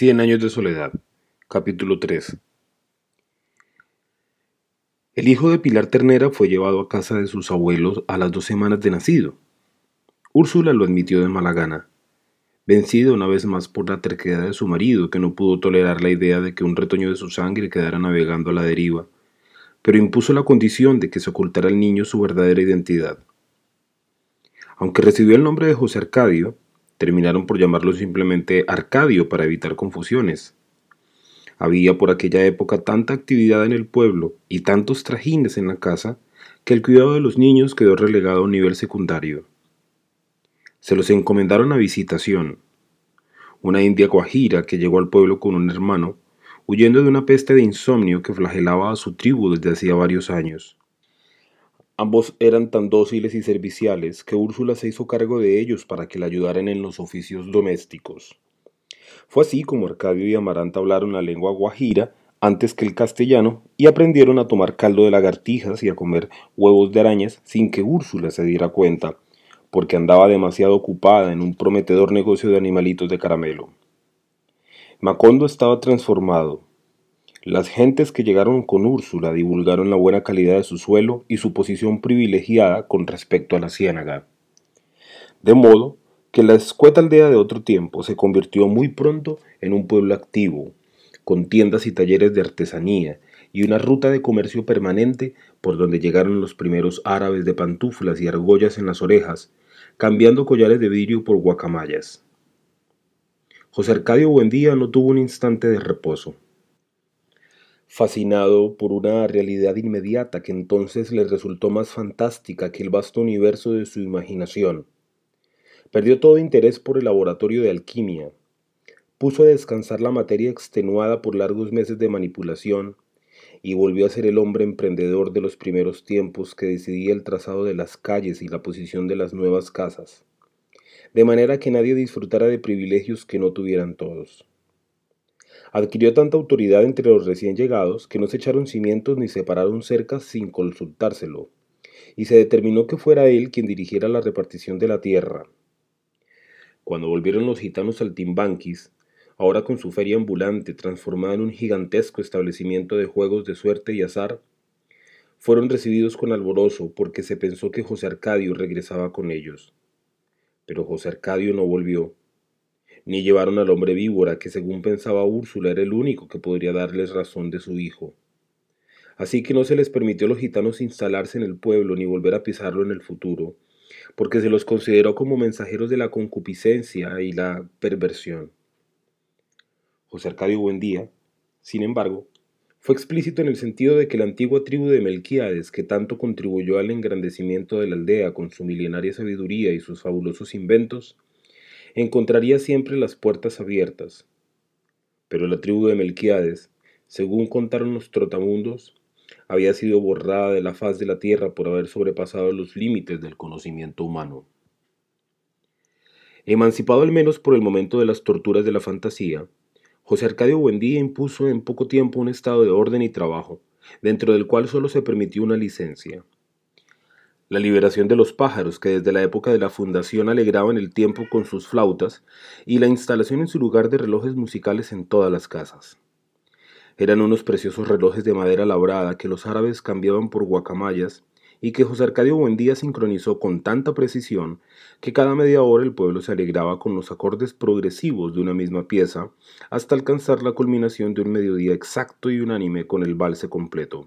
Cien años de soledad. Capítulo 3. El hijo de Pilar Ternera fue llevado a casa de sus abuelos a las dos semanas de nacido. Úrsula lo admitió de mala gana, vencida una vez más por la terquedad de su marido, que no pudo tolerar la idea de que un retoño de su sangre quedara navegando a la deriva, pero impuso la condición de que se ocultara al niño su verdadera identidad. Aunque recibió el nombre de José Arcadio, terminaron por llamarlo simplemente Arcadio para evitar confusiones. Había por aquella época tanta actividad en el pueblo y tantos trajines en la casa que el cuidado de los niños quedó relegado a un nivel secundario. Se los encomendaron a visitación. Una india guajira que llegó al pueblo con un hermano, huyendo de una peste de insomnio que flagelaba a su tribu desde hacía varios años. Ambos eran tan dóciles y serviciales que Úrsula se hizo cargo de ellos para que la ayudaran en los oficios domésticos. Fue así como Arcadio y Amaranta hablaron la lengua guajira antes que el castellano y aprendieron a tomar caldo de lagartijas y a comer huevos de arañas sin que Úrsula se diera cuenta, porque andaba demasiado ocupada en un prometedor negocio de animalitos de caramelo. Macondo estaba transformado, las gentes que llegaron con Úrsula divulgaron la buena calidad de su suelo y su posición privilegiada con respecto a la ciénaga. De modo que la escueta aldea de otro tiempo se convirtió muy pronto en un pueblo activo, con tiendas y talleres de artesanía y una ruta de comercio permanente por donde llegaron los primeros árabes de pantuflas y argollas en las orejas, cambiando collares de vidrio por guacamayas. José Arcadio Buendía no tuvo un instante de reposo fascinado por una realidad inmediata que entonces le resultó más fantástica que el vasto universo de su imaginación. Perdió todo interés por el laboratorio de alquimia, puso a descansar la materia extenuada por largos meses de manipulación y volvió a ser el hombre emprendedor de los primeros tiempos que decidía el trazado de las calles y la posición de las nuevas casas, de manera que nadie disfrutara de privilegios que no tuvieran todos. Adquirió tanta autoridad entre los recién llegados que no se echaron cimientos ni separaron cercas sin consultárselo, y se determinó que fuera él quien dirigiera la repartición de la tierra. Cuando volvieron los gitanos al Timbanquis, ahora con su feria ambulante transformada en un gigantesco establecimiento de juegos de suerte y azar, fueron recibidos con alborozo porque se pensó que José Arcadio regresaba con ellos. Pero José Arcadio no volvió ni llevaron al hombre víbora, que según pensaba Úrsula era el único que podría darles razón de su hijo. Así que no se les permitió a los gitanos instalarse en el pueblo ni volver a pisarlo en el futuro, porque se los consideró como mensajeros de la concupiscencia y la perversión. José Arcadio Buendía, sin embargo, fue explícito en el sentido de que la antigua tribu de Melquíades, que tanto contribuyó al engrandecimiento de la aldea con su milenaria sabiduría y sus fabulosos inventos, encontraría siempre las puertas abiertas. Pero la tribu de Melquiades, según contaron los trotamundos, había sido borrada de la faz de la tierra por haber sobrepasado los límites del conocimiento humano. Emancipado al menos por el momento de las torturas de la fantasía, José Arcadio Buendía impuso en poco tiempo un estado de orden y trabajo, dentro del cual solo se permitió una licencia la liberación de los pájaros que desde la época de la fundación alegraban el tiempo con sus flautas y la instalación en su lugar de relojes musicales en todas las casas. Eran unos preciosos relojes de madera labrada que los árabes cambiaban por guacamayas y que José Arcadio Buendía sincronizó con tanta precisión que cada media hora el pueblo se alegraba con los acordes progresivos de una misma pieza hasta alcanzar la culminación de un mediodía exacto y unánime con el valse completo.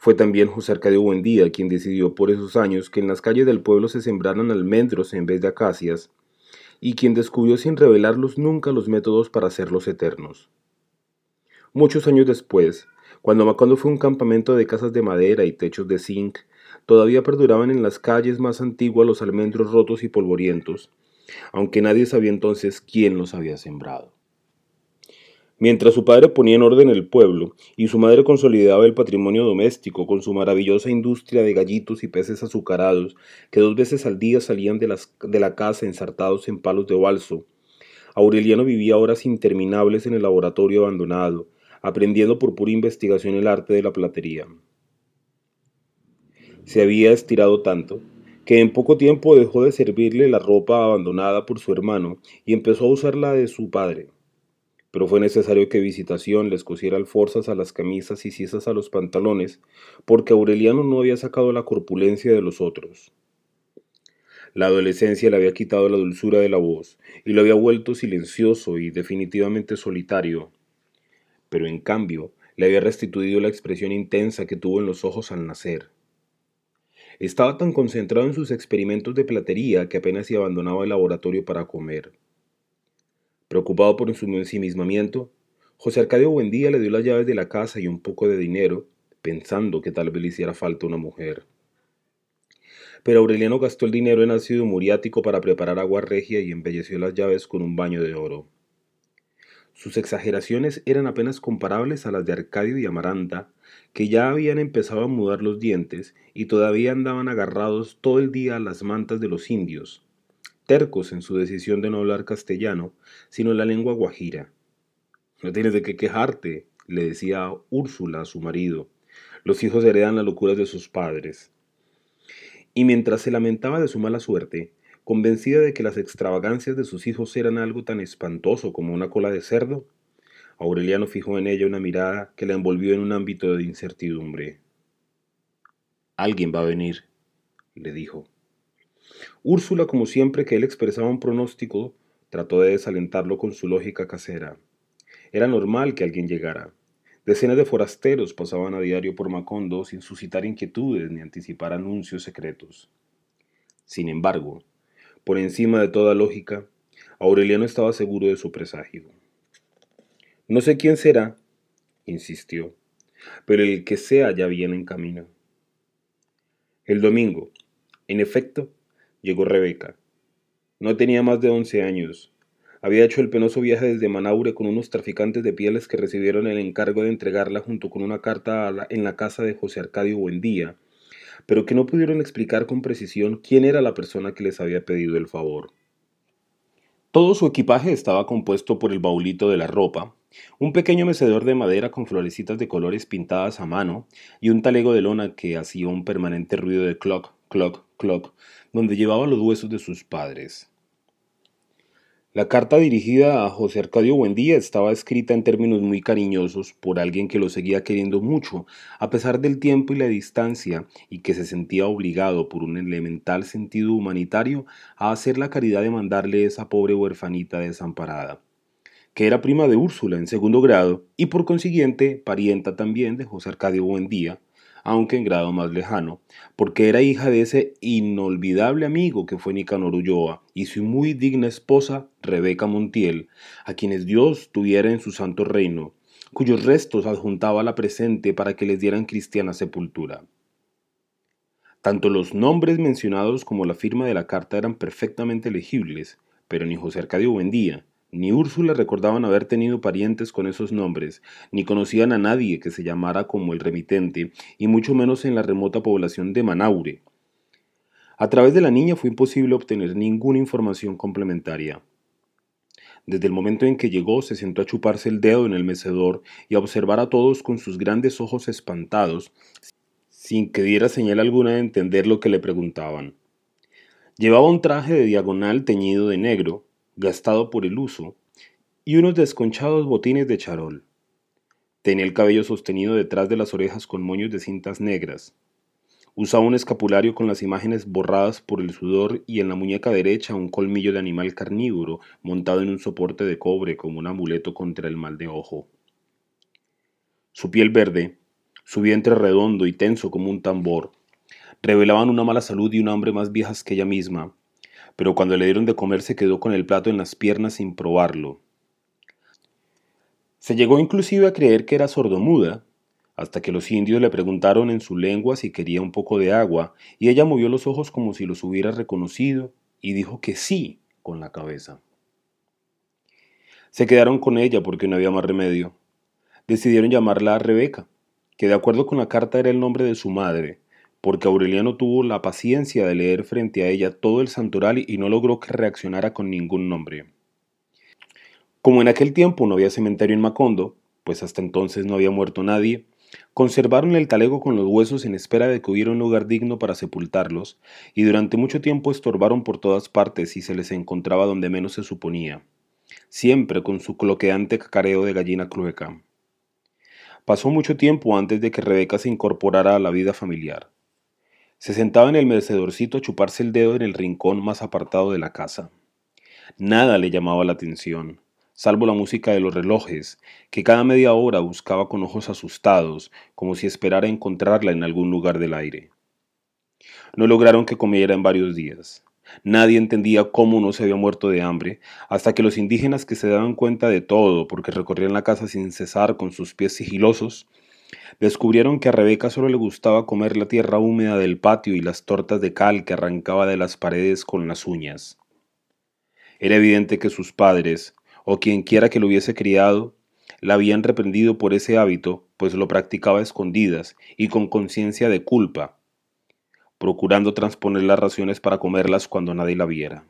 Fue también José Arcadio Buendía quien decidió por esos años que en las calles del pueblo se sembraran almendros en vez de acacias, y quien descubrió sin revelarlos nunca los métodos para hacerlos eternos. Muchos años después, cuando Macondo fue un campamento de casas de madera y techos de zinc, todavía perduraban en las calles más antiguas los almendros rotos y polvorientos, aunque nadie sabía entonces quién los había sembrado. Mientras su padre ponía en orden el pueblo y su madre consolidaba el patrimonio doméstico con su maravillosa industria de gallitos y peces azucarados que dos veces al día salían de, de la casa ensartados en palos de balso, Aureliano vivía horas interminables en el laboratorio abandonado, aprendiendo por pura investigación el arte de la platería. Se había estirado tanto que en poco tiempo dejó de servirle la ropa abandonada por su hermano y empezó a usar la de su padre pero fue necesario que Visitación les cosiera alforzas a las camisas y cisas a los pantalones, porque Aureliano no había sacado la corpulencia de los otros. La adolescencia le había quitado la dulzura de la voz y lo había vuelto silencioso y definitivamente solitario, pero en cambio le había restituido la expresión intensa que tuvo en los ojos al nacer. Estaba tan concentrado en sus experimentos de platería que apenas si abandonaba el laboratorio para comer. Preocupado por su ensimismamiento, José Arcadio Buendía le dio las llaves de la casa y un poco de dinero, pensando que tal vez le hiciera falta una mujer. Pero Aureliano gastó el dinero en ácido muriático para preparar agua regia y embelleció las llaves con un baño de oro. Sus exageraciones eran apenas comparables a las de Arcadio y Amaranta, que ya habían empezado a mudar los dientes y todavía andaban agarrados todo el día a las mantas de los indios, tercos en su decisión de no hablar castellano, sino la lengua guajira. No tienes de qué quejarte, le decía Úrsula a su marido. Los hijos heredan las locuras de sus padres. Y mientras se lamentaba de su mala suerte, convencida de que las extravagancias de sus hijos eran algo tan espantoso como una cola de cerdo, Aureliano fijó en ella una mirada que la envolvió en un ámbito de incertidumbre. Alguien va a venir, le dijo. Úrsula, como siempre que él expresaba un pronóstico, trató de desalentarlo con su lógica casera. Era normal que alguien llegara. Decenas de forasteros pasaban a diario por Macondo sin suscitar inquietudes ni anticipar anuncios secretos. Sin embargo, por encima de toda lógica, Aureliano estaba seguro de su presagio. No sé quién será, insistió, pero el que sea ya viene en camino. El domingo, en efecto, llegó Rebeca. No tenía más de once años. Había hecho el penoso viaje desde Manaure con unos traficantes de pieles que recibieron el encargo de entregarla junto con una carta en la casa de José Arcadio Buendía, pero que no pudieron explicar con precisión quién era la persona que les había pedido el favor. Todo su equipaje estaba compuesto por el baulito de la ropa, un pequeño mecedor de madera con florecitas de colores pintadas a mano y un talego de lona que hacía un permanente ruido de clock, clock, clock, donde llevaba los huesos de sus padres. La carta dirigida a José Arcadio Buendía estaba escrita en términos muy cariñosos por alguien que lo seguía queriendo mucho, a pesar del tiempo y la distancia, y que se sentía obligado por un elemental sentido humanitario a hacer la caridad de mandarle esa pobre huerfanita desamparada que era prima de Úrsula en segundo grado y por consiguiente parienta también de José Arcadio Buendía, aunque en grado más lejano, porque era hija de ese inolvidable amigo que fue Nicanor Ulloa y su muy digna esposa Rebeca Montiel, a quienes Dios tuviera en su santo reino, cuyos restos adjuntaba la presente para que les dieran cristiana sepultura. Tanto los nombres mencionados como la firma de la carta eran perfectamente legibles, pero ni José Arcadio Buendía, ni Úrsula recordaban haber tenido parientes con esos nombres, ni conocían a nadie que se llamara como el remitente, y mucho menos en la remota población de Manaure. A través de la niña fue imposible obtener ninguna información complementaria. Desde el momento en que llegó se sentó a chuparse el dedo en el mecedor y a observar a todos con sus grandes ojos espantados, sin que diera señal alguna de entender lo que le preguntaban. Llevaba un traje de diagonal teñido de negro, gastado por el uso, y unos desconchados botines de charol. Tenía el cabello sostenido detrás de las orejas con moños de cintas negras. Usaba un escapulario con las imágenes borradas por el sudor y en la muñeca derecha un colmillo de animal carnívoro montado en un soporte de cobre como un amuleto contra el mal de ojo. Su piel verde, su vientre redondo y tenso como un tambor, revelaban una mala salud y un hambre más viejas que ella misma, pero cuando le dieron de comer se quedó con el plato en las piernas sin probarlo. Se llegó inclusive a creer que era sordomuda, hasta que los indios le preguntaron en su lengua si quería un poco de agua, y ella movió los ojos como si los hubiera reconocido, y dijo que sí con la cabeza. Se quedaron con ella porque no había más remedio. Decidieron llamarla Rebeca, que de acuerdo con la carta era el nombre de su madre, porque Aureliano tuvo la paciencia de leer frente a ella todo el santoral y no logró que reaccionara con ningún nombre. Como en aquel tiempo no había cementerio en Macondo, pues hasta entonces no había muerto nadie, conservaron el talego con los huesos en espera de que hubiera un lugar digno para sepultarlos, y durante mucho tiempo estorbaron por todas partes y se les encontraba donde menos se suponía. siempre con su cloqueante cacareo de gallina clueca. Pasó mucho tiempo antes de que Rebeca se incorporara a la vida familiar. Se sentaba en el mecedorcito a chuparse el dedo en el rincón más apartado de la casa. Nada le llamaba la atención, salvo la música de los relojes, que cada media hora buscaba con ojos asustados, como si esperara encontrarla en algún lugar del aire. No lograron que comiera en varios días. Nadie entendía cómo no se había muerto de hambre, hasta que los indígenas que se daban cuenta de todo, porque recorrían la casa sin cesar con sus pies sigilosos, descubrieron que a Rebeca solo le gustaba comer la tierra húmeda del patio y las tortas de cal que arrancaba de las paredes con las uñas. Era evidente que sus padres, o quien quiera que lo hubiese criado, la habían reprendido por ese hábito, pues lo practicaba a escondidas y con conciencia de culpa, procurando transponer las raciones para comerlas cuando nadie la viera.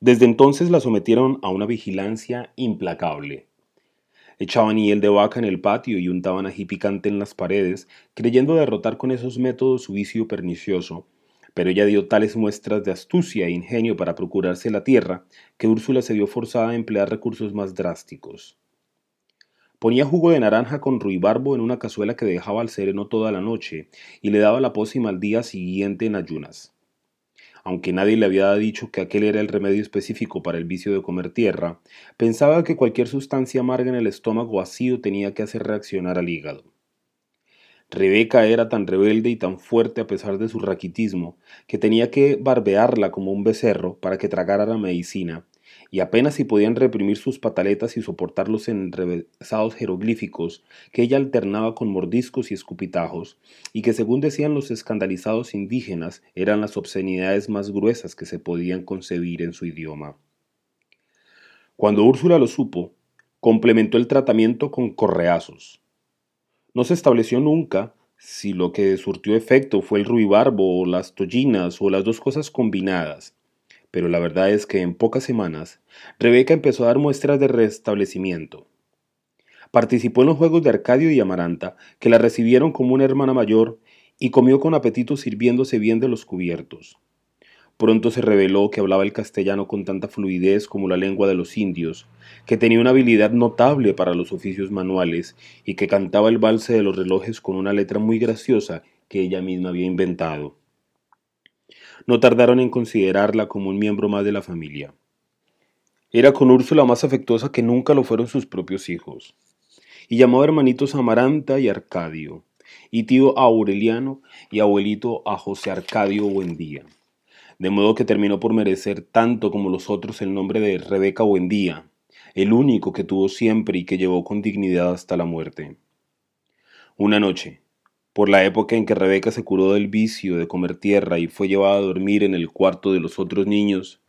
Desde entonces la sometieron a una vigilancia implacable. Echaban hiel de vaca en el patio y untaban ají picante en las paredes, creyendo derrotar con esos métodos su vicio pernicioso, pero ella dio tales muestras de astucia e ingenio para procurarse la tierra, que Úrsula se vio forzada a emplear recursos más drásticos. Ponía jugo de naranja con ruibarbo en una cazuela que dejaba al sereno toda la noche y le daba la pócima al día siguiente en ayunas aunque nadie le había dicho que aquel era el remedio específico para el vicio de comer tierra, pensaba que cualquier sustancia amarga en el estómago vacío tenía que hacer reaccionar al hígado. Rebeca era tan rebelde y tan fuerte a pesar de su raquitismo, que tenía que barbearla como un becerro para que tragara la medicina, y apenas si podían reprimir sus pataletas y soportar los enrevesados jeroglíficos que ella alternaba con mordiscos y escupitajos, y que según decían los escandalizados indígenas eran las obscenidades más gruesas que se podían concebir en su idioma. Cuando Úrsula lo supo, complementó el tratamiento con correazos. No se estableció nunca si lo que surtió efecto fue el ruibarbo o las tollinas o las dos cosas combinadas, pero la verdad es que en pocas semanas Rebeca empezó a dar muestras de restablecimiento. Participó en los juegos de Arcadio y Amaranta, que la recibieron como una hermana mayor, y comió con apetito sirviéndose bien de los cubiertos. Pronto se reveló que hablaba el castellano con tanta fluidez como la lengua de los indios, que tenía una habilidad notable para los oficios manuales y que cantaba el valse de los relojes con una letra muy graciosa que ella misma había inventado no tardaron en considerarla como un miembro más de la familia. Era con Úrsula más afectuosa que nunca lo fueron sus propios hijos, y llamó hermanitos a Amaranta y Arcadio, y tío a Aureliano y abuelito a José Arcadio Buendía, de modo que terminó por merecer tanto como los otros el nombre de Rebeca Buendía, el único que tuvo siempre y que llevó con dignidad hasta la muerte. Una noche, por la época en que Rebeca se curó del vicio de comer tierra y fue llevada a dormir en el cuarto de los otros niños,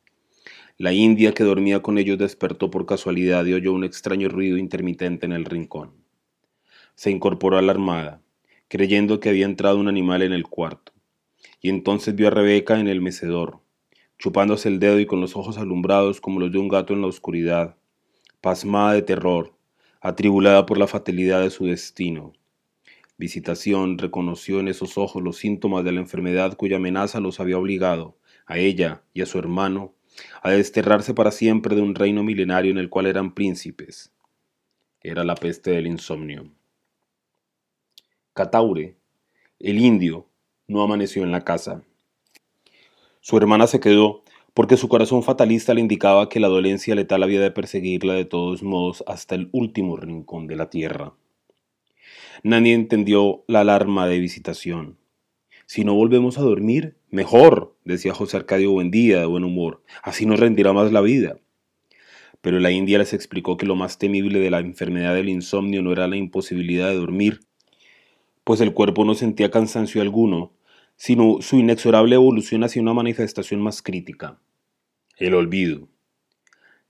la india que dormía con ellos despertó por casualidad y oyó un extraño ruido intermitente en el rincón. Se incorporó a la armada, creyendo que había entrado un animal en el cuarto, y entonces vio a Rebeca en el mecedor, chupándose el dedo y con los ojos alumbrados como los de un gato en la oscuridad, pasmada de terror, atribulada por la fatalidad de su destino, Visitación reconoció en esos ojos los síntomas de la enfermedad cuya amenaza los había obligado, a ella y a su hermano, a desterrarse para siempre de un reino milenario en el cual eran príncipes. Era la peste del insomnio. Cataure, el indio, no amaneció en la casa. Su hermana se quedó porque su corazón fatalista le indicaba que la dolencia letal había de perseguirla de todos modos hasta el último rincón de la tierra. Nadie entendió la alarma de visitación. Si no volvemos a dormir, mejor, decía José Arcadio Buendía de buen humor, así nos rendirá más la vida. Pero la India les explicó que lo más temible de la enfermedad del insomnio no era la imposibilidad de dormir, pues el cuerpo no sentía cansancio alguno, sino su inexorable evolución hacia una manifestación más crítica, el olvido.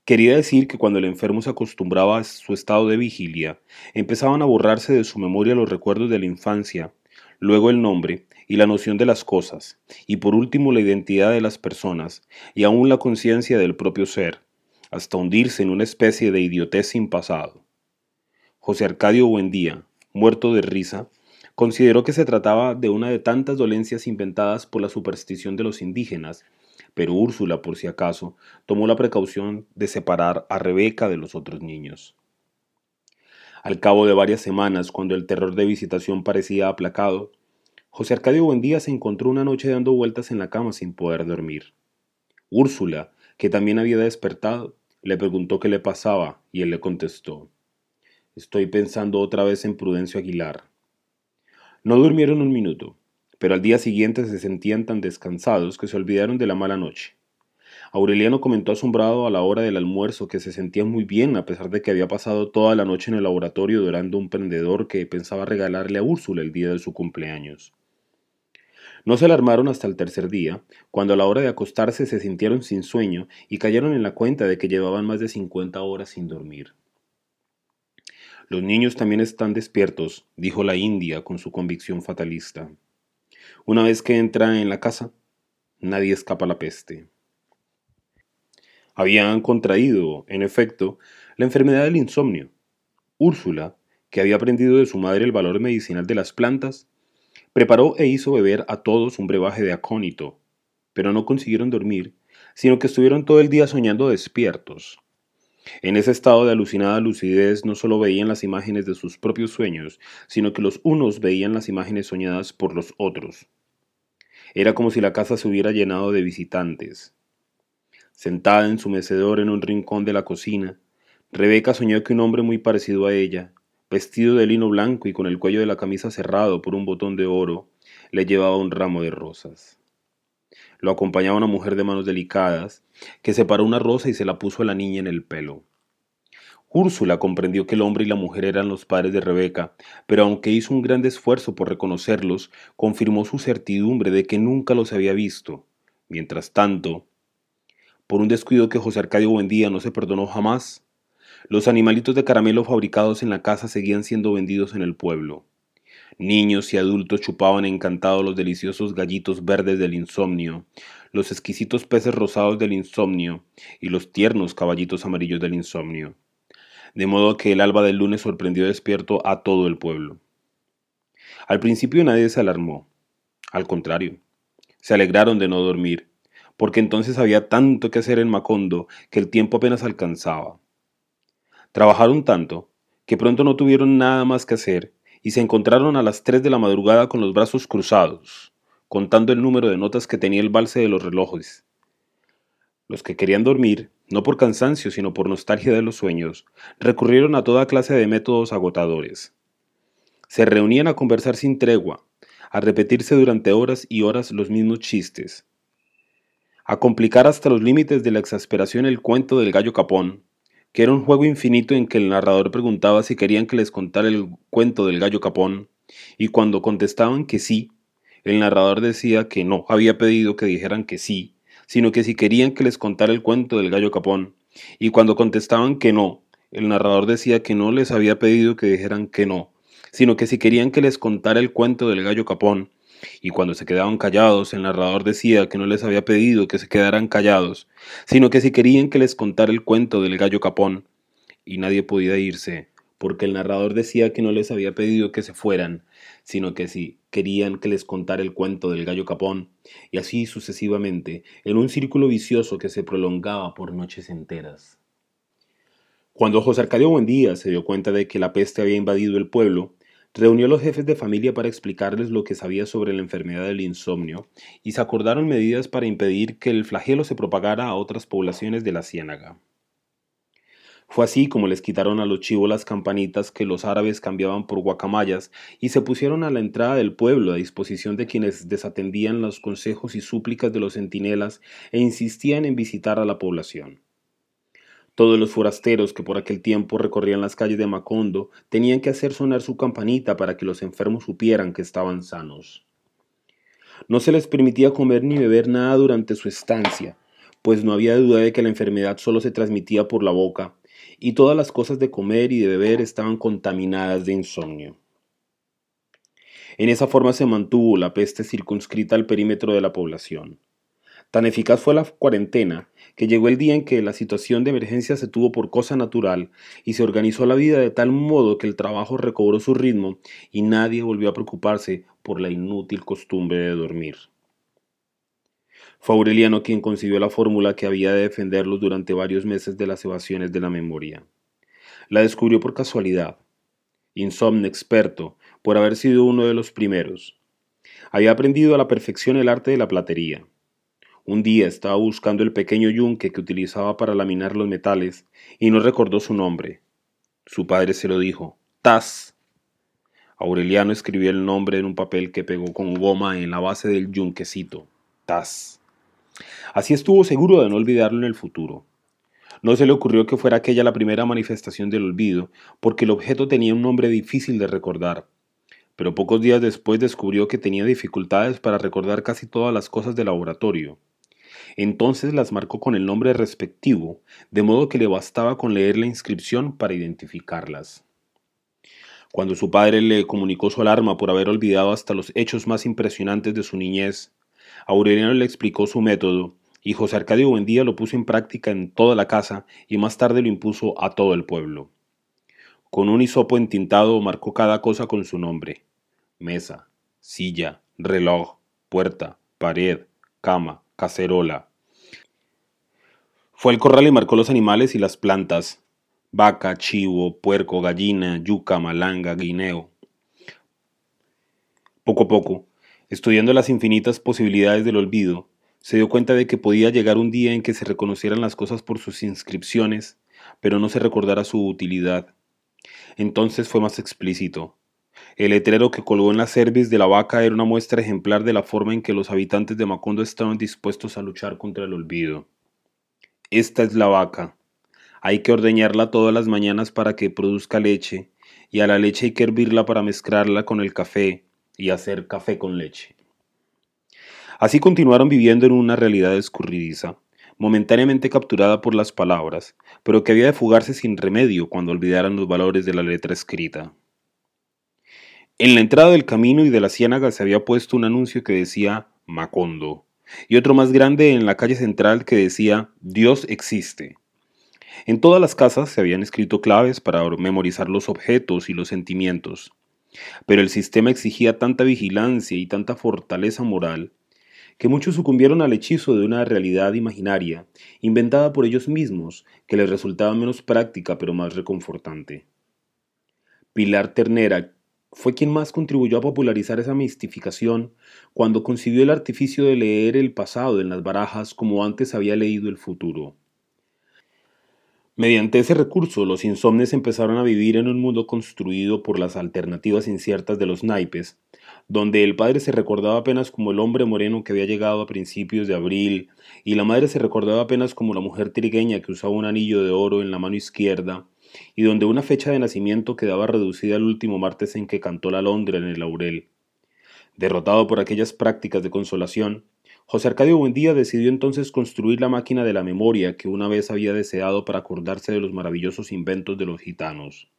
Quería decir que cuando el enfermo se acostumbraba a su estado de vigilia, empezaban a borrarse de su memoria los recuerdos de la infancia, luego el nombre y la noción de las cosas, y por último la identidad de las personas, y aún la conciencia del propio ser, hasta hundirse en una especie de idiotez sin pasado. José Arcadio Buendía, muerto de risa, consideró que se trataba de una de tantas dolencias inventadas por la superstición de los indígenas, pero Úrsula, por si acaso, tomó la precaución de separar a Rebeca de los otros niños. Al cabo de varias semanas, cuando el terror de visitación parecía aplacado, José Arcadio Buendía se encontró una noche dando vueltas en la cama sin poder dormir. Úrsula, que también había despertado, le preguntó qué le pasaba y él le contestó, Estoy pensando otra vez en Prudencio Aguilar. No durmieron un minuto, pero al día siguiente se sentían tan descansados que se olvidaron de la mala noche. Aureliano comentó asombrado a la hora del almuerzo que se sentía muy bien a pesar de que había pasado toda la noche en el laboratorio durando un prendedor que pensaba regalarle a Úrsula el día de su cumpleaños. No se alarmaron hasta el tercer día, cuando a la hora de acostarse se sintieron sin sueño y cayeron en la cuenta de que llevaban más de 50 horas sin dormir. Los niños también están despiertos, dijo la India con su convicción fatalista. Una vez que entra en la casa, nadie escapa a la peste. Habían contraído, en efecto, la enfermedad del insomnio. Úrsula, que había aprendido de su madre el valor medicinal de las plantas, preparó e hizo beber a todos un brebaje de acónito, pero no consiguieron dormir, sino que estuvieron todo el día soñando despiertos. En ese estado de alucinada lucidez no solo veían las imágenes de sus propios sueños, sino que los unos veían las imágenes soñadas por los otros. Era como si la casa se hubiera llenado de visitantes. Sentada en su mecedor en un rincón de la cocina, Rebeca soñó que un hombre muy parecido a ella, vestido de lino blanco y con el cuello de la camisa cerrado por un botón de oro, le llevaba un ramo de rosas. Lo acompañaba una mujer de manos delicadas, que separó una rosa y se la puso a la niña en el pelo. Úrsula comprendió que el hombre y la mujer eran los padres de Rebeca, pero aunque hizo un gran esfuerzo por reconocerlos, confirmó su certidumbre de que nunca los había visto. Mientras tanto, por un descuido que José Arcadio Buendía no se perdonó jamás, los animalitos de caramelo fabricados en la casa seguían siendo vendidos en el pueblo. Niños y adultos chupaban encantados los deliciosos gallitos verdes del insomnio, los exquisitos peces rosados del insomnio y los tiernos caballitos amarillos del insomnio. De modo que el alba del lunes sorprendió despierto a todo el pueblo. Al principio nadie se alarmó. Al contrario, se alegraron de no dormir, porque entonces había tanto que hacer en Macondo que el tiempo apenas alcanzaba. Trabajaron tanto que pronto no tuvieron nada más que hacer y se encontraron a las tres de la madrugada con los brazos cruzados, contando el número de notas que tenía el balse de los relojes. Los que querían dormir, no por cansancio, sino por nostalgia de los sueños, recurrieron a toda clase de métodos agotadores. Se reunían a conversar sin tregua, a repetirse durante horas y horas los mismos chistes, a complicar hasta los límites de la exasperación el cuento del gallo capón, que era un juego infinito en que el narrador preguntaba si querían que les contara el cuento del gallo capón, y cuando contestaban que sí, el narrador decía que no había pedido que dijeran que sí, sino que si querían que les contara el cuento del gallo capón, y cuando contestaban que no, el narrador decía que no les había pedido que dijeran que no, sino que si querían que les contara el cuento del gallo capón, y cuando se quedaban callados, el narrador decía que no les había pedido que se quedaran callados, sino que si querían que les contara el cuento del gallo capón, y nadie podía irse, porque el narrador decía que no les había pedido que se fueran, sino que si querían que les contara el cuento del gallo capón, y así sucesivamente, en un círculo vicioso que se prolongaba por noches enteras. Cuando José Arcadio Buendía se dio cuenta de que la peste había invadido el pueblo, Reunió a los jefes de familia para explicarles lo que sabía sobre la enfermedad del insomnio y se acordaron medidas para impedir que el flagelo se propagara a otras poblaciones de la ciénaga. Fue así como les quitaron a los chivos las campanitas que los árabes cambiaban por guacamayas y se pusieron a la entrada del pueblo a disposición de quienes desatendían los consejos y súplicas de los centinelas e insistían en visitar a la población. Todos los forasteros que por aquel tiempo recorrían las calles de Macondo tenían que hacer sonar su campanita para que los enfermos supieran que estaban sanos. No se les permitía comer ni beber nada durante su estancia, pues no había duda de que la enfermedad solo se transmitía por la boca, y todas las cosas de comer y de beber estaban contaminadas de insomnio. En esa forma se mantuvo la peste circunscrita al perímetro de la población. Tan eficaz fue la cuarentena que llegó el día en que la situación de emergencia se tuvo por cosa natural y se organizó la vida de tal modo que el trabajo recobró su ritmo y nadie volvió a preocuparse por la inútil costumbre de dormir. Fue Aureliano quien concibió la fórmula que había de defenderlos durante varios meses de las evasiones de la memoria. La descubrió por casualidad. Insomne experto, por haber sido uno de los primeros. Había aprendido a la perfección el arte de la platería. Un día estaba buscando el pequeño yunque que utilizaba para laminar los metales y no recordó su nombre. Su padre se lo dijo, Taz. Aureliano escribió el nombre en un papel que pegó con goma en la base del yunquecito. Taz. Así estuvo seguro de no olvidarlo en el futuro. No se le ocurrió que fuera aquella la primera manifestación del olvido, porque el objeto tenía un nombre difícil de recordar. Pero pocos días después descubrió que tenía dificultades para recordar casi todas las cosas del laboratorio. Entonces las marcó con el nombre respectivo, de modo que le bastaba con leer la inscripción para identificarlas. Cuando su padre le comunicó su alarma por haber olvidado hasta los hechos más impresionantes de su niñez, Aureliano le explicó su método y José Arcadio Buendía lo puso en práctica en toda la casa y más tarde lo impuso a todo el pueblo. Con un hisopo entintado marcó cada cosa con su nombre. Mesa, silla, reloj, puerta, pared, cama, cacerola. Fue al corral y marcó los animales y las plantas. Vaca, chivo, puerco, gallina, yuca, malanga, guineo. Poco a poco, estudiando las infinitas posibilidades del olvido, se dio cuenta de que podía llegar un día en que se reconocieran las cosas por sus inscripciones, pero no se recordara su utilidad. Entonces fue más explícito. El letrero que colgó en la cerviz de la vaca era una muestra ejemplar de la forma en que los habitantes de Macondo estaban dispuestos a luchar contra el olvido. Esta es la vaca. Hay que ordeñarla todas las mañanas para que produzca leche, y a la leche hay que hervirla para mezclarla con el café y hacer café con leche. Así continuaron viviendo en una realidad escurridiza, momentáneamente capturada por las palabras, pero que había de fugarse sin remedio cuando olvidaran los valores de la letra escrita. En la entrada del camino y de la ciénaga se había puesto un anuncio que decía Macondo, y otro más grande en la calle central que decía Dios existe. En todas las casas se habían escrito claves para memorizar los objetos y los sentimientos, pero el sistema exigía tanta vigilancia y tanta fortaleza moral que muchos sucumbieron al hechizo de una realidad imaginaria, inventada por ellos mismos, que les resultaba menos práctica pero más reconfortante. Pilar Ternera, fue quien más contribuyó a popularizar esa mistificación cuando concibió el artificio de leer el pasado en las barajas como antes había leído el futuro. Mediante ese recurso, los insomnes empezaron a vivir en un mundo construido por las alternativas inciertas de los naipes, donde el padre se recordaba apenas como el hombre moreno que había llegado a principios de abril, y la madre se recordaba apenas como la mujer trigueña que usaba un anillo de oro en la mano izquierda, y donde una fecha de nacimiento quedaba reducida al último martes en que cantó la Londra en el laurel. Derrotado por aquellas prácticas de consolación, José Arcadio Buendía decidió entonces construir la máquina de la memoria que una vez había deseado para acordarse de los maravillosos inventos de los gitanos.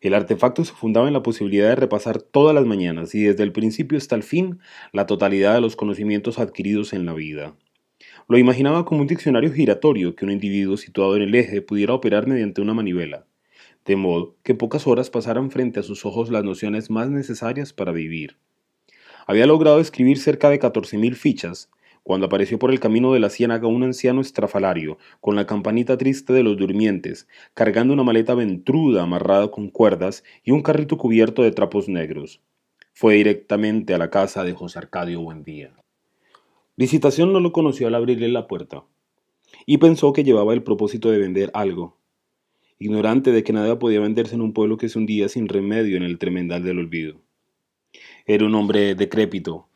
El artefacto se fundaba en la posibilidad de repasar todas las mañanas y desde el principio hasta el fin la totalidad de los conocimientos adquiridos en la vida. Lo imaginaba como un diccionario giratorio que un individuo situado en el eje pudiera operar mediante una manivela, de modo que en pocas horas pasaran frente a sus ojos las nociones más necesarias para vivir. Había logrado escribir cerca de 14.000 fichas, cuando apareció por el camino de la ciénaga un anciano estrafalario, con la campanita triste de los durmientes, cargando una maleta ventruda amarrada con cuerdas y un carrito cubierto de trapos negros. Fue directamente a la casa de José Arcadio Buendía. Visitación no lo conoció al abrirle la puerta, y pensó que llevaba el propósito de vender algo, ignorante de que nada podía venderse en un pueblo que se hundía sin remedio en el tremendal del olvido. Era un hombre decrépito,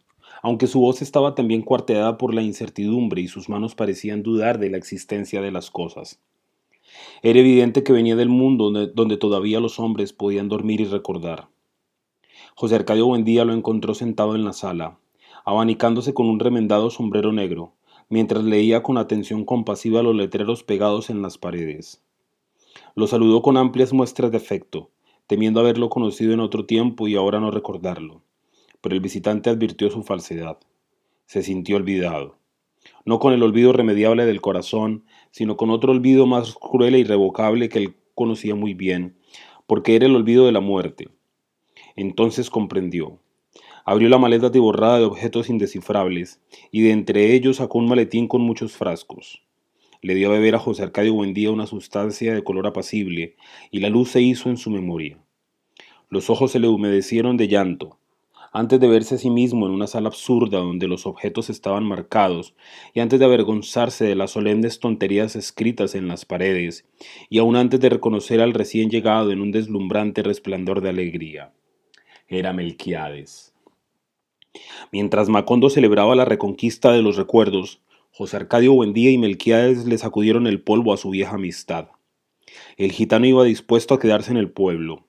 aunque su voz estaba también cuarteada por la incertidumbre y sus manos parecían dudar de la existencia de las cosas. Era evidente que venía del mundo donde, donde todavía los hombres podían dormir y recordar. José Arcadio Buendía lo encontró sentado en la sala, abanicándose con un remendado sombrero negro, mientras leía con atención compasiva los letreros pegados en las paredes. Lo saludó con amplias muestras de afecto, temiendo haberlo conocido en otro tiempo y ahora no recordarlo. Pero el visitante advirtió su falsedad. Se sintió olvidado. No con el olvido remediable del corazón, sino con otro olvido más cruel e irrevocable que él conocía muy bien, porque era el olvido de la muerte. Entonces comprendió. Abrió la maleta atiborrada de objetos indescifrables, y de entre ellos sacó un maletín con muchos frascos. Le dio a beber a José Arcadio Buendía una sustancia de color apacible, y la luz se hizo en su memoria. Los ojos se le humedecieron de llanto, antes de verse a sí mismo en una sala absurda donde los objetos estaban marcados, y antes de avergonzarse de las solemnes tonterías escritas en las paredes, y aún antes de reconocer al recién llegado en un deslumbrante resplandor de alegría. Era Melquiades. Mientras Macondo celebraba la reconquista de los recuerdos, José Arcadio Buendía y Melquiades le sacudieron el polvo a su vieja amistad. El gitano iba dispuesto a quedarse en el pueblo.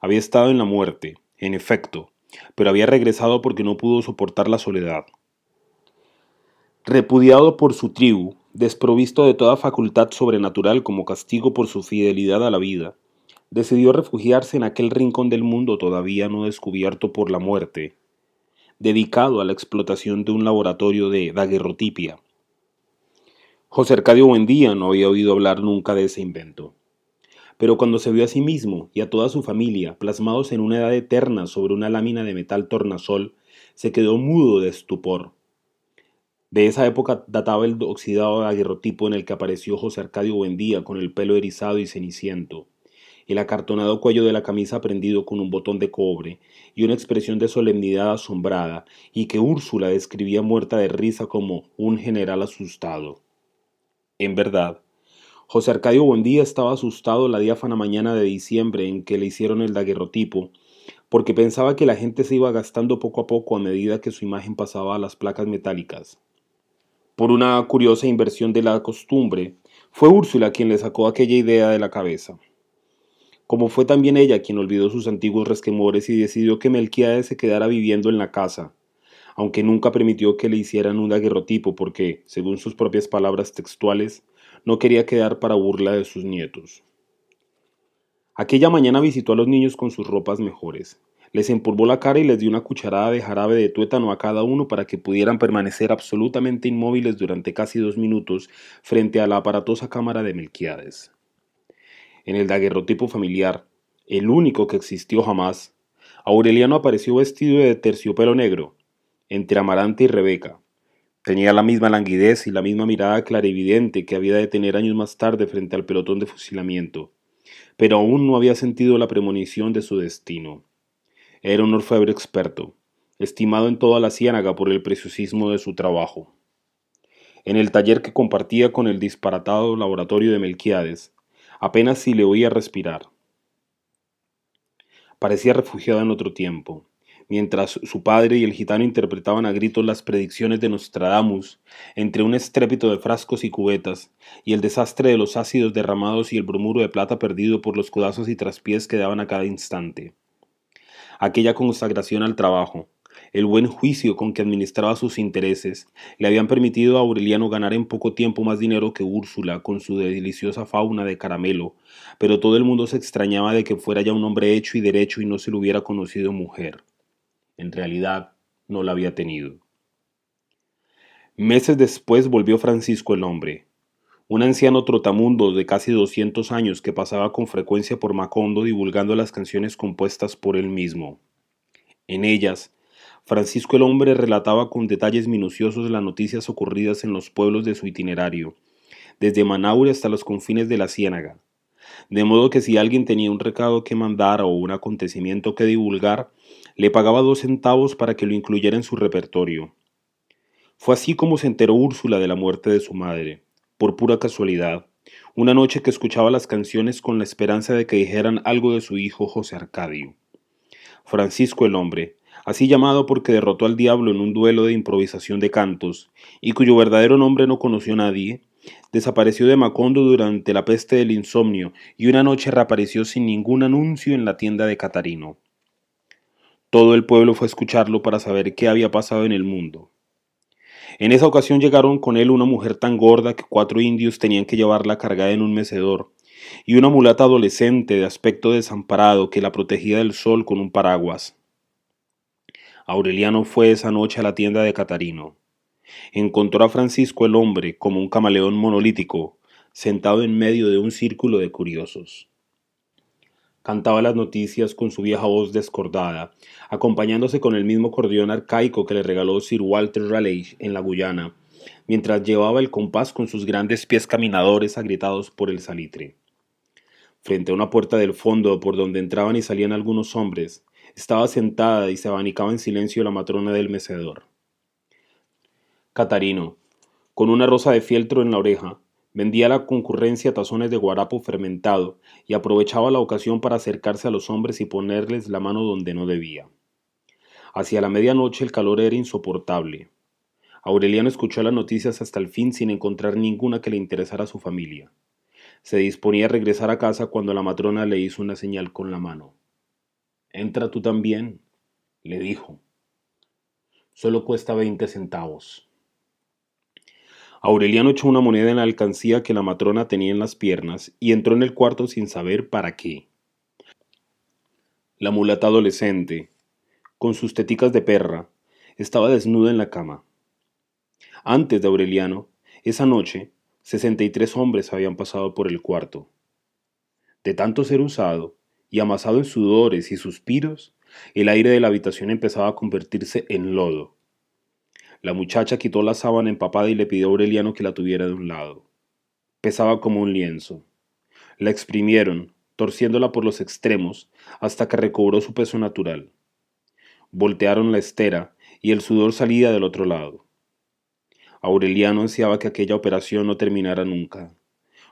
Había estado en la muerte, en efecto, pero había regresado porque no pudo soportar la soledad. Repudiado por su tribu, desprovisto de toda facultad sobrenatural como castigo por su fidelidad a la vida, decidió refugiarse en aquel rincón del mundo todavía no descubierto por la muerte, dedicado a la explotación de un laboratorio de daguerrotipia. José Arcadio Buendía no había oído hablar nunca de ese invento pero cuando se vio a sí mismo y a toda su familia plasmados en una edad eterna sobre una lámina de metal tornasol, se quedó mudo de estupor. De esa época databa el oxidado aguerrotipo en el que apareció José Arcadio Buendía con el pelo erizado y ceniciento, el acartonado cuello de la camisa prendido con un botón de cobre y una expresión de solemnidad asombrada, y que Úrsula describía muerta de risa como un general asustado. En verdad, José Arcadio Buendía estaba asustado la diáfana mañana de diciembre en que le hicieron el daguerrotipo, porque pensaba que la gente se iba gastando poco a poco a medida que su imagen pasaba a las placas metálicas. Por una curiosa inversión de la costumbre, fue Úrsula quien le sacó aquella idea de la cabeza. Como fue también ella quien olvidó sus antiguos resquemores y decidió que Melquiades se quedara viviendo en la casa, aunque nunca permitió que le hicieran un daguerrotipo porque, según sus propias palabras textuales, no quería quedar para burla de sus nietos. Aquella mañana visitó a los niños con sus ropas mejores. Les empolvó la cara y les dio una cucharada de jarabe de tuétano a cada uno para que pudieran permanecer absolutamente inmóviles durante casi dos minutos frente a la aparatosa cámara de Melquiades. En el daguerrotipo familiar, el único que existió jamás, Aureliano apareció vestido de terciopelo negro, entre Amarante y Rebeca, Tenía la misma languidez y la misma mirada clarividente que había de tener años más tarde frente al pelotón de fusilamiento, pero aún no había sentido la premonición de su destino. Era un orfebre experto, estimado en toda la ciénaga por el preciosismo de su trabajo. En el taller que compartía con el disparatado laboratorio de Melquiades, apenas si le oía respirar. Parecía refugiado en otro tiempo, mientras su padre y el gitano interpretaban a gritos las predicciones de Nostradamus, entre un estrépito de frascos y cubetas, y el desastre de los ácidos derramados y el bromuro de plata perdido por los codazos y traspiés que daban a cada instante. Aquella consagración al trabajo, el buen juicio con que administraba sus intereses, le habían permitido a Aureliano ganar en poco tiempo más dinero que Úrsula con su deliciosa fauna de caramelo, pero todo el mundo se extrañaba de que fuera ya un hombre hecho y derecho y no se lo hubiera conocido mujer en realidad no la había tenido. Meses después volvió Francisco el hombre, un anciano trotamundo de casi 200 años que pasaba con frecuencia por Macondo divulgando las canciones compuestas por él mismo. En ellas, Francisco el hombre relataba con detalles minuciosos las noticias ocurridas en los pueblos de su itinerario, desde Manaure hasta los confines de la Ciénaga, de modo que si alguien tenía un recado que mandar o un acontecimiento que divulgar, le pagaba dos centavos para que lo incluyera en su repertorio. Fue así como se enteró Úrsula de la muerte de su madre, por pura casualidad, una noche que escuchaba las canciones con la esperanza de que dijeran algo de su hijo José Arcadio. Francisco el hombre, así llamado porque derrotó al diablo en un duelo de improvisación de cantos, y cuyo verdadero nombre no conoció nadie, desapareció de Macondo durante la peste del insomnio y una noche reapareció sin ningún anuncio en la tienda de Catarino. Todo el pueblo fue a escucharlo para saber qué había pasado en el mundo. En esa ocasión llegaron con él una mujer tan gorda que cuatro indios tenían que llevarla cargada en un mecedor, y una mulata adolescente de aspecto desamparado que la protegía del sol con un paraguas. Aureliano fue esa noche a la tienda de Catarino. Encontró a Francisco el hombre como un camaleón monolítico, sentado en medio de un círculo de curiosos. Cantaba las noticias con su vieja voz descordada, acompañándose con el mismo cordión arcaico que le regaló Sir Walter Raleigh en la Guyana, mientras llevaba el compás con sus grandes pies caminadores agrietados por el salitre. Frente a una puerta del fondo por donde entraban y salían algunos hombres, estaba sentada y se abanicaba en silencio la matrona del mecedor. Catarino, con una rosa de fieltro en la oreja, vendía a la concurrencia tazones de guarapo fermentado y aprovechaba la ocasión para acercarse a los hombres y ponerles la mano donde no debía. Hacia la medianoche el calor era insoportable. Aureliano escuchó las noticias hasta el fin sin encontrar ninguna que le interesara a su familia. Se disponía a regresar a casa cuando la matrona le hizo una señal con la mano. Entra tú también, le dijo. Solo cuesta veinte centavos. Aureliano echó una moneda en la alcancía que la matrona tenía en las piernas y entró en el cuarto sin saber para qué. La mulata adolescente, con sus teticas de perra, estaba desnuda en la cama. Antes de Aureliano, esa noche, sesenta y tres hombres habían pasado por el cuarto. De tanto ser usado y amasado en sudores y suspiros, el aire de la habitación empezaba a convertirse en lodo. La muchacha quitó la sábana empapada y le pidió a Aureliano que la tuviera de un lado. Pesaba como un lienzo. La exprimieron, torciéndola por los extremos, hasta que recobró su peso natural. Voltearon la estera y el sudor salía del otro lado. Aureliano ansiaba que aquella operación no terminara nunca.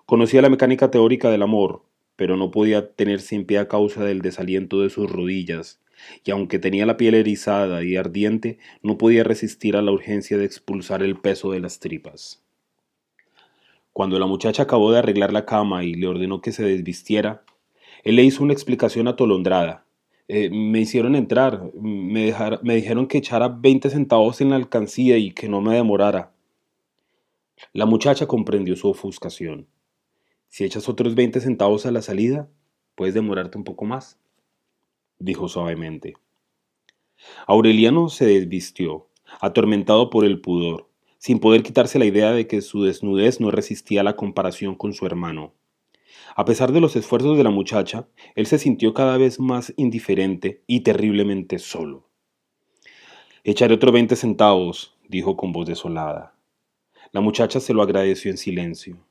Conocía la mecánica teórica del amor, pero no podía tenerse en pie a causa del desaliento de sus rodillas, y aunque tenía la piel erizada y ardiente, no podía resistir a la urgencia de expulsar el peso de las tripas. Cuando la muchacha acabó de arreglar la cama y le ordenó que se desvistiera, él le hizo una explicación atolondrada. Eh, me hicieron entrar, me, me dijeron que echara 20 centavos en la alcancía y que no me demorara. La muchacha comprendió su ofuscación. Si echas otros veinte centavos a la salida, puedes demorarte un poco más, dijo suavemente. Aureliano se desvistió, atormentado por el pudor, sin poder quitarse la idea de que su desnudez no resistía la comparación con su hermano. A pesar de los esfuerzos de la muchacha, él se sintió cada vez más indiferente y terriblemente solo. Echaré otros veinte centavos, dijo con voz desolada. La muchacha se lo agradeció en silencio.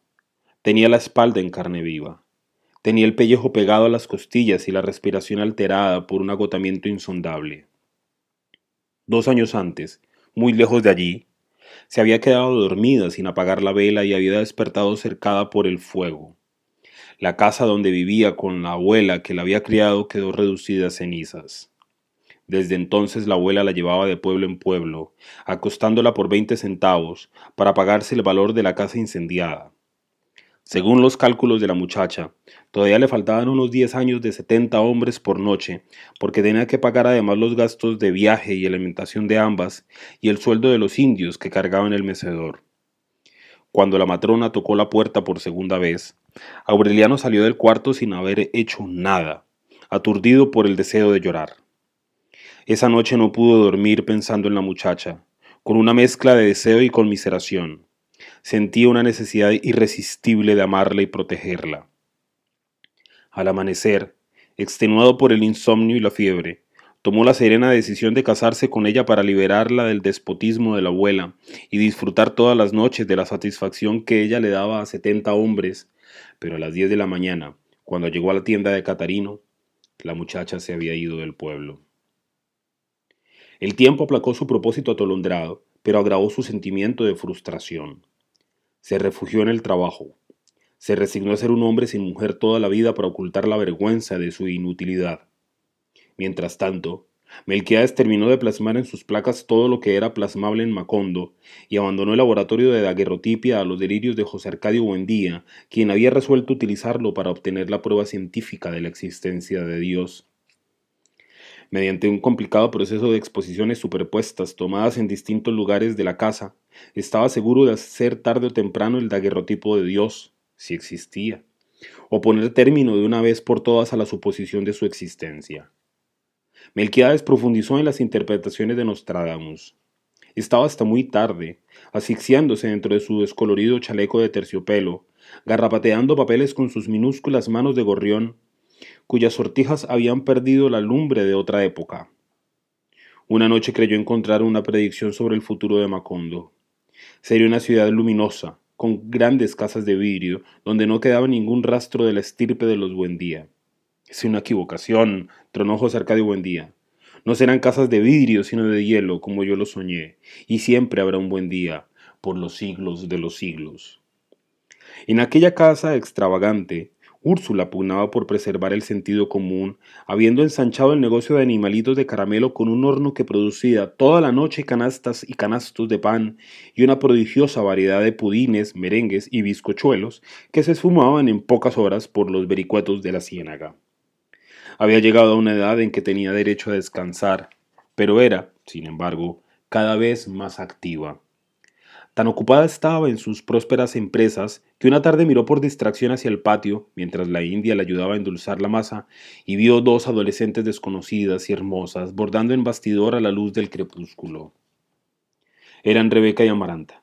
Tenía la espalda en carne viva. Tenía el pellejo pegado a las costillas y la respiración alterada por un agotamiento insondable. Dos años antes, muy lejos de allí, se había quedado dormida sin apagar la vela y había despertado cercada por el fuego. La casa donde vivía con la abuela que la había criado quedó reducida a cenizas. Desde entonces la abuela la llevaba de pueblo en pueblo, acostándola por veinte centavos para pagarse el valor de la casa incendiada. Según los cálculos de la muchacha, todavía le faltaban unos diez años de setenta hombres por noche, porque tenía que pagar además los gastos de viaje y alimentación de ambas y el sueldo de los indios que cargaban el mecedor. Cuando la matrona tocó la puerta por segunda vez, Aureliano salió del cuarto sin haber hecho nada, aturdido por el deseo de llorar. Esa noche no pudo dormir pensando en la muchacha, con una mezcla de deseo y conmiseración. Sentía una necesidad irresistible de amarla y protegerla. Al amanecer, extenuado por el insomnio y la fiebre, tomó la serena decisión de casarse con ella para liberarla del despotismo de la abuela y disfrutar todas las noches de la satisfacción que ella le daba a setenta hombres, pero a las diez de la mañana, cuando llegó a la tienda de Catarino, la muchacha se había ido del pueblo. El tiempo aplacó su propósito atolondrado, pero agravó su sentimiento de frustración. Se refugió en el trabajo. Se resignó a ser un hombre sin mujer toda la vida para ocultar la vergüenza de su inutilidad. Mientras tanto, Melquiades terminó de plasmar en sus placas todo lo que era plasmable en Macondo y abandonó el laboratorio de daguerrotipia a los delirios de José Arcadio Buendía, quien había resuelto utilizarlo para obtener la prueba científica de la existencia de Dios. Mediante un complicado proceso de exposiciones superpuestas tomadas en distintos lugares de la casa, estaba seguro de hacer tarde o temprano el daguerrotipo de Dios, si existía, o poner término de una vez por todas a la suposición de su existencia. Melquiades profundizó en las interpretaciones de Nostradamus. Estaba hasta muy tarde, asfixiándose dentro de su descolorido chaleco de terciopelo, garrapateando papeles con sus minúsculas manos de gorrión, cuyas sortijas habían perdido la lumbre de otra época. Una noche creyó encontrar una predicción sobre el futuro de Macondo. Sería una ciudad luminosa, con grandes casas de vidrio, donde no quedaba ningún rastro de la estirpe de los Buendía. Es una equivocación, tronó José Arcadio Buendía. No serán casas de vidrio, sino de hielo, como yo lo soñé, y siempre habrá un buen día, por los siglos de los siglos. En aquella casa extravagante, Úrsula pugnaba por preservar el sentido común, habiendo ensanchado el negocio de animalitos de caramelo con un horno que producía toda la noche canastas y canastos de pan y una prodigiosa variedad de pudines, merengues y bizcochuelos que se esfumaban en pocas horas por los vericuetos de la ciénaga. Había llegado a una edad en que tenía derecho a descansar, pero era, sin embargo, cada vez más activa. Tan ocupada estaba en sus prósperas empresas que una tarde miró por distracción hacia el patio mientras la india le ayudaba a endulzar la masa y vio dos adolescentes desconocidas y hermosas bordando en bastidor a la luz del crepúsculo. Eran Rebeca y Amaranta.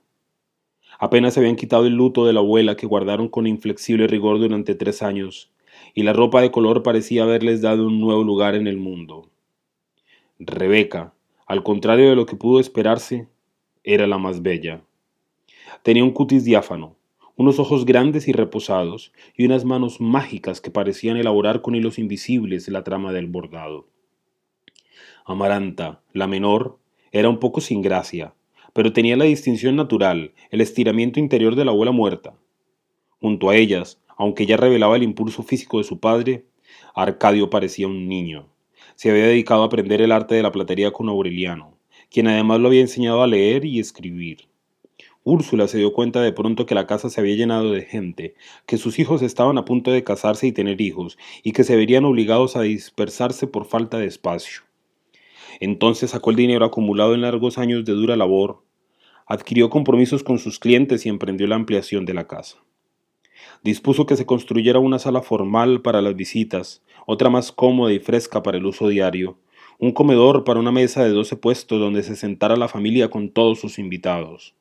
Apenas habían quitado el luto de la abuela que guardaron con inflexible rigor durante tres años, y la ropa de color parecía haberles dado un nuevo lugar en el mundo. Rebeca, al contrario de lo que pudo esperarse, era la más bella. Tenía un cutis diáfano, unos ojos grandes y reposados, y unas manos mágicas que parecían elaborar con hilos invisibles la trama del bordado. Amaranta, la menor, era un poco sin gracia, pero tenía la distinción natural, el estiramiento interior de la abuela muerta. Junto a ellas, aunque ya revelaba el impulso físico de su padre, Arcadio parecía un niño. Se había dedicado a aprender el arte de la platería con Aureliano, quien además lo había enseñado a leer y escribir. Úrsula se dio cuenta de pronto que la casa se había llenado de gente, que sus hijos estaban a punto de casarse y tener hijos, y que se verían obligados a dispersarse por falta de espacio. Entonces sacó el dinero acumulado en largos años de dura labor, adquirió compromisos con sus clientes y emprendió la ampliación de la casa. Dispuso que se construyera una sala formal para las visitas, otra más cómoda y fresca para el uso diario, un comedor para una mesa de doce puestos donde se sentara la familia con todos sus invitados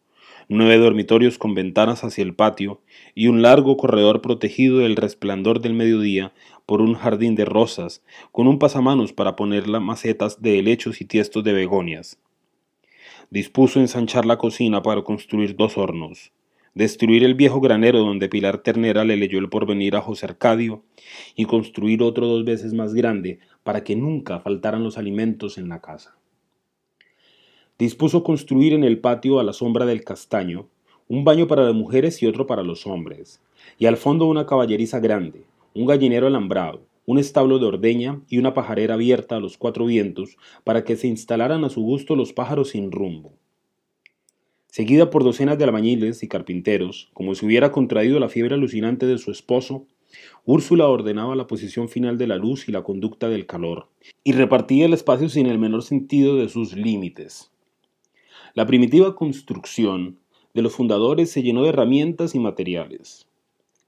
nueve dormitorios con ventanas hacia el patio y un largo corredor protegido del resplandor del mediodía por un jardín de rosas, con un pasamanos para poner las macetas de helechos y tiestos de begonias. Dispuso ensanchar la cocina para construir dos hornos, destruir el viejo granero donde Pilar Ternera le leyó el porvenir a José Arcadio y construir otro dos veces más grande para que nunca faltaran los alimentos en la casa dispuso construir en el patio a la sombra del castaño un baño para las mujeres y otro para los hombres, y al fondo una caballeriza grande, un gallinero alambrado, un establo de ordeña y una pajarera abierta a los cuatro vientos para que se instalaran a su gusto los pájaros sin rumbo. Seguida por docenas de albañiles y carpinteros, como si hubiera contraído la fiebre alucinante de su esposo, Úrsula ordenaba la posición final de la luz y la conducta del calor, y repartía el espacio sin el menor sentido de sus límites. La primitiva construcción de los fundadores se llenó de herramientas y materiales,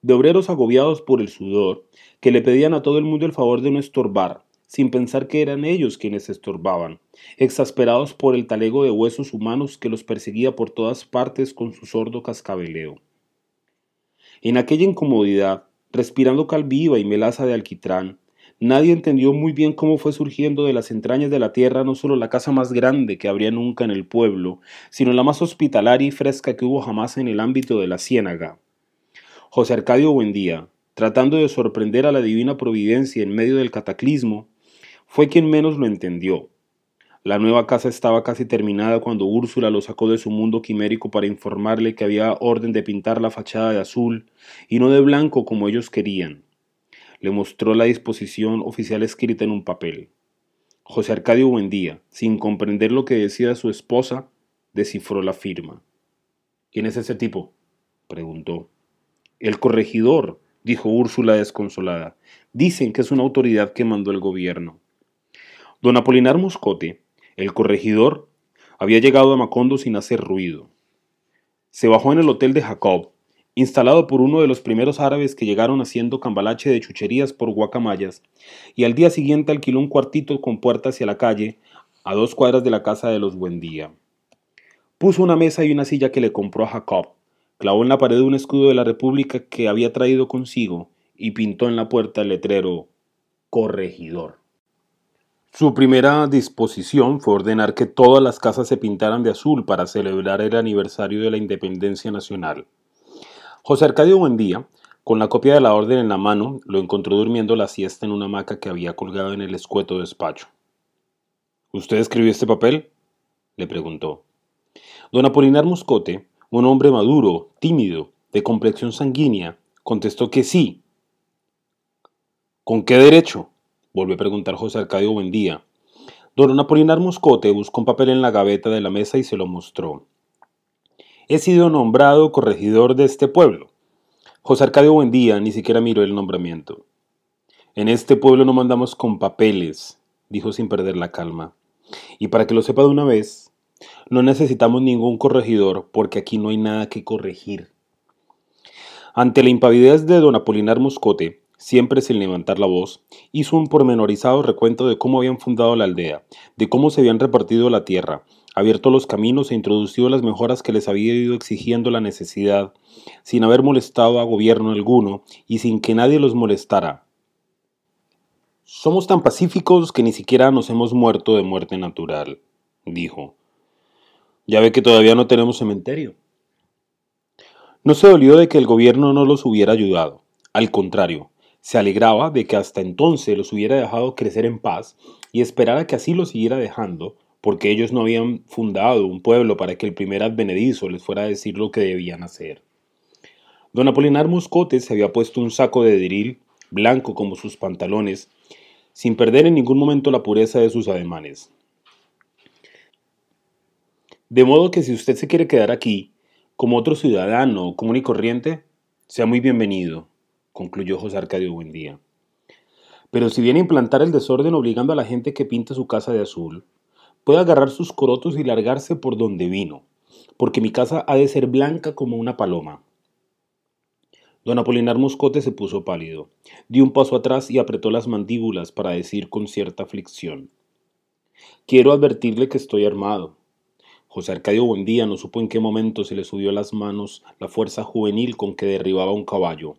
de obreros agobiados por el sudor, que le pedían a todo el mundo el favor de no estorbar, sin pensar que eran ellos quienes estorbaban, exasperados por el talego de huesos humanos que los perseguía por todas partes con su sordo cascabeleo. En aquella incomodidad, respirando cal viva y melaza de alquitrán, Nadie entendió muy bien cómo fue surgiendo de las entrañas de la tierra no solo la casa más grande que habría nunca en el pueblo, sino la más hospitalaria y fresca que hubo jamás en el ámbito de la ciénaga. José Arcadio Buendía, tratando de sorprender a la divina providencia en medio del cataclismo, fue quien menos lo entendió. La nueva casa estaba casi terminada cuando Úrsula lo sacó de su mundo quimérico para informarle que había orden de pintar la fachada de azul y no de blanco como ellos querían le mostró la disposición oficial escrita en un papel. José Arcadio Buendía, sin comprender lo que decía su esposa, descifró la firma. ¿Quién es ese tipo? preguntó. El corregidor, dijo Úrsula desconsolada. Dicen que es una autoridad que mandó el gobierno. Don Apolinar Moscote, el corregidor, había llegado a Macondo sin hacer ruido. Se bajó en el hotel de Jacob, instalado por uno de los primeros árabes que llegaron haciendo cambalache de chucherías por guacamayas, y al día siguiente alquiló un cuartito con puerta hacia la calle, a dos cuadras de la casa de los Buendía. Puso una mesa y una silla que le compró a Jacob, clavó en la pared un escudo de la República que había traído consigo y pintó en la puerta el letrero corregidor. Su primera disposición fue ordenar que todas las casas se pintaran de azul para celebrar el aniversario de la independencia nacional. José Arcadio Buendía, con la copia de la orden en la mano, lo encontró durmiendo la siesta en una hamaca que había colgado en el escueto despacho. ¿Usted escribió este papel? le preguntó. Don Apolinar Moscote, un hombre maduro, tímido, de complexión sanguínea, contestó que sí. ¿Con qué derecho? volvió a preguntar José Arcadio Buendía. Don Apolinar Moscote buscó un papel en la gaveta de la mesa y se lo mostró. He sido nombrado corregidor de este pueblo. José Arcadio Buendía ni siquiera miró el nombramiento. En este pueblo no mandamos con papeles, dijo sin perder la calma. Y para que lo sepa de una vez, no necesitamos ningún corregidor porque aquí no hay nada que corregir. Ante la impavidez de don Apolinar Moscote, siempre sin levantar la voz, hizo un pormenorizado recuento de cómo habían fundado la aldea, de cómo se habían repartido la tierra, abierto los caminos e introducido las mejoras que les había ido exigiendo la necesidad, sin haber molestado a gobierno alguno y sin que nadie los molestara. Somos tan pacíficos que ni siquiera nos hemos muerto de muerte natural, dijo. Ya ve que todavía no tenemos cementerio. No se dolió de que el gobierno no los hubiera ayudado. Al contrario, se alegraba de que hasta entonces los hubiera dejado crecer en paz y esperara que así lo siguiera dejando, porque ellos no habían fundado un pueblo para que el primer advenedizo les fuera a decir lo que debían hacer. Don Apolinar Moscote se había puesto un saco de diril, blanco como sus pantalones, sin perder en ningún momento la pureza de sus ademanes. De modo que si usted se quiere quedar aquí, como otro ciudadano común y corriente, sea muy bienvenido, concluyó José Arcadio Buendía. Pero si viene a implantar el desorden obligando a la gente que pinta su casa de azul, puede agarrar sus corotos y largarse por donde vino, porque mi casa ha de ser blanca como una paloma. Don Apolinar Moscote se puso pálido, dio un paso atrás y apretó las mandíbulas para decir con cierta aflicción. Quiero advertirle que estoy armado. José Arcadio Buendía no supo en qué momento se le subió a las manos la fuerza juvenil con que derribaba un caballo.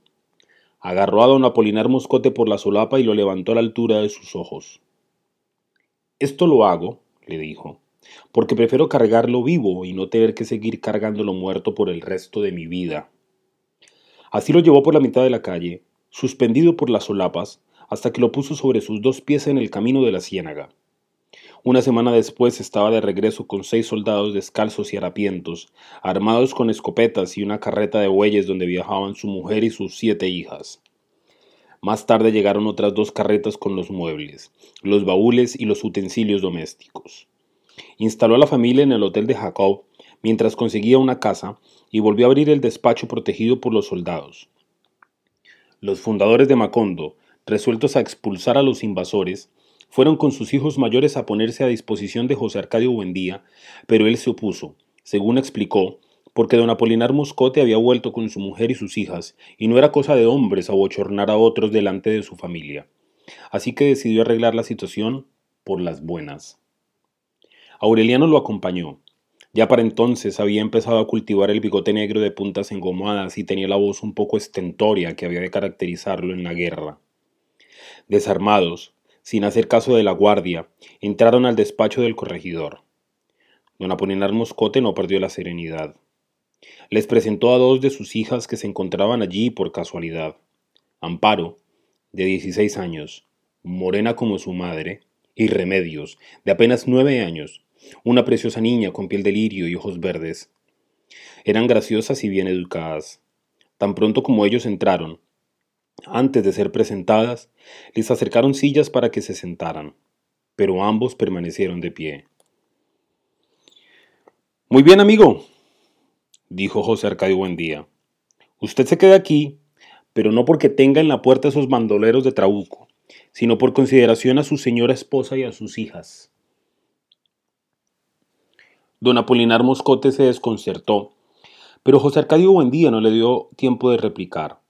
Agarró a don Apolinar Moscote por la solapa y lo levantó a la altura de sus ojos. Esto lo hago, le dijo, porque prefiero cargarlo vivo y no tener que seguir cargándolo muerto por el resto de mi vida. Así lo llevó por la mitad de la calle, suspendido por las solapas, hasta que lo puso sobre sus dos pies en el camino de la ciénaga. Una semana después estaba de regreso con seis soldados descalzos y harapientos, armados con escopetas y una carreta de bueyes donde viajaban su mujer y sus siete hijas. Más tarde llegaron otras dos carretas con los muebles, los baúles y los utensilios domésticos. Instaló a la familia en el hotel de Jacob mientras conseguía una casa y volvió a abrir el despacho protegido por los soldados. Los fundadores de Macondo, resueltos a expulsar a los invasores, fueron con sus hijos mayores a ponerse a disposición de José Arcadio Buendía, pero él se opuso, según explicó, porque don Apolinar Moscote había vuelto con su mujer y sus hijas, y no era cosa de hombres abochornar a otros delante de su familia. Así que decidió arreglar la situación por las buenas. Aureliano lo acompañó. Ya para entonces había empezado a cultivar el bigote negro de puntas engomadas y tenía la voz un poco estentoria que había de caracterizarlo en la guerra. Desarmados, sin hacer caso de la guardia, entraron al despacho del corregidor. Don Apolinar Moscote no perdió la serenidad. Les presentó a dos de sus hijas que se encontraban allí por casualidad. Amparo, de 16 años, morena como su madre, y Remedios, de apenas nueve años, una preciosa niña con piel de lirio y ojos verdes. Eran graciosas y bien educadas. Tan pronto como ellos entraron, antes de ser presentadas, les acercaron sillas para que se sentaran, pero ambos permanecieron de pie. Muy bien, amigo, dijo José Arcadio Buendía. Usted se queda aquí, pero no porque tenga en la puerta esos bandoleros de Trabuco, sino por consideración a su señora esposa y a sus hijas. Don Apolinar Moscote se desconcertó, pero José Arcadio Buendía no le dio tiempo de replicar.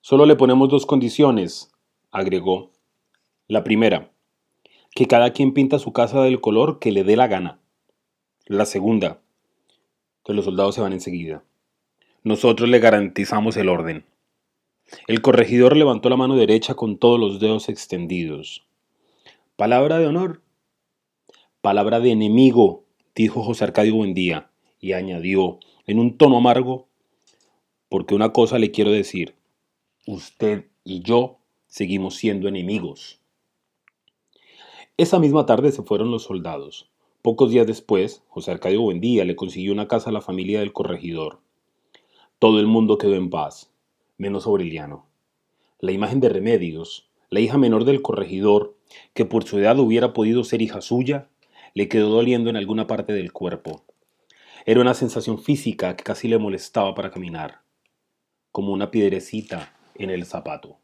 Solo le ponemos dos condiciones, agregó. La primera, que cada quien pinta su casa del color que le dé la gana. La segunda, que los soldados se van enseguida. Nosotros le garantizamos el orden. El corregidor levantó la mano derecha con todos los dedos extendidos. ¿Palabra de honor? Palabra de enemigo, dijo José Arcadio Buendía, y añadió, en un tono amargo, porque una cosa le quiero decir, usted y yo seguimos siendo enemigos. Esa misma tarde se fueron los soldados. Pocos días después, José Arcadio Buendía le consiguió una casa a la familia del corregidor. Todo el mundo quedó en paz, menos Aureliano. La imagen de Remedios, la hija menor del corregidor, que por su edad hubiera podido ser hija suya, le quedó doliendo en alguna parte del cuerpo. Era una sensación física que casi le molestaba para caminar, como una piedrecita en el zapato.